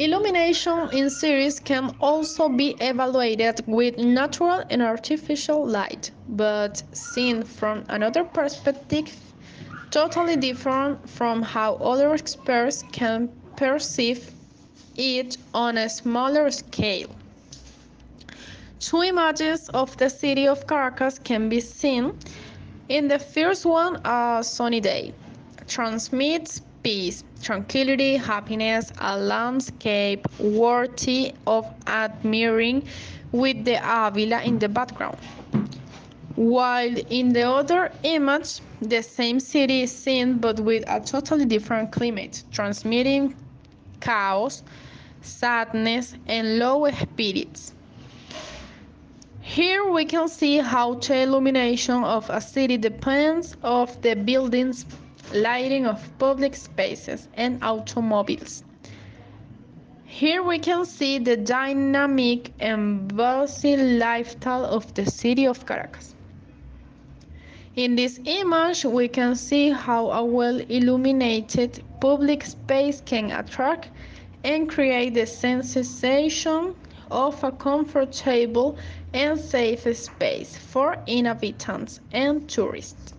Illumination in cities can also be evaluated with natural and artificial light, but seen from another perspective, totally different from how other experts can perceive it on a smaller scale. Two images of the city of Caracas can be seen. In the first one, a sunny day transmits peace, tranquility, happiness, a landscape worthy of admiring with the Avila in the background. While in the other image, the same city is seen but with a totally different climate, transmitting chaos, sadness, and low spirits. Here we can see how the illumination of a city depends of the buildings, lighting of public spaces, and automobiles. Here we can see the dynamic and busy lifestyle of the city of Caracas. In this image, we can see how a well illuminated public space can attract and create the sensation of a comfortable and safe space for inhabitants and tourists.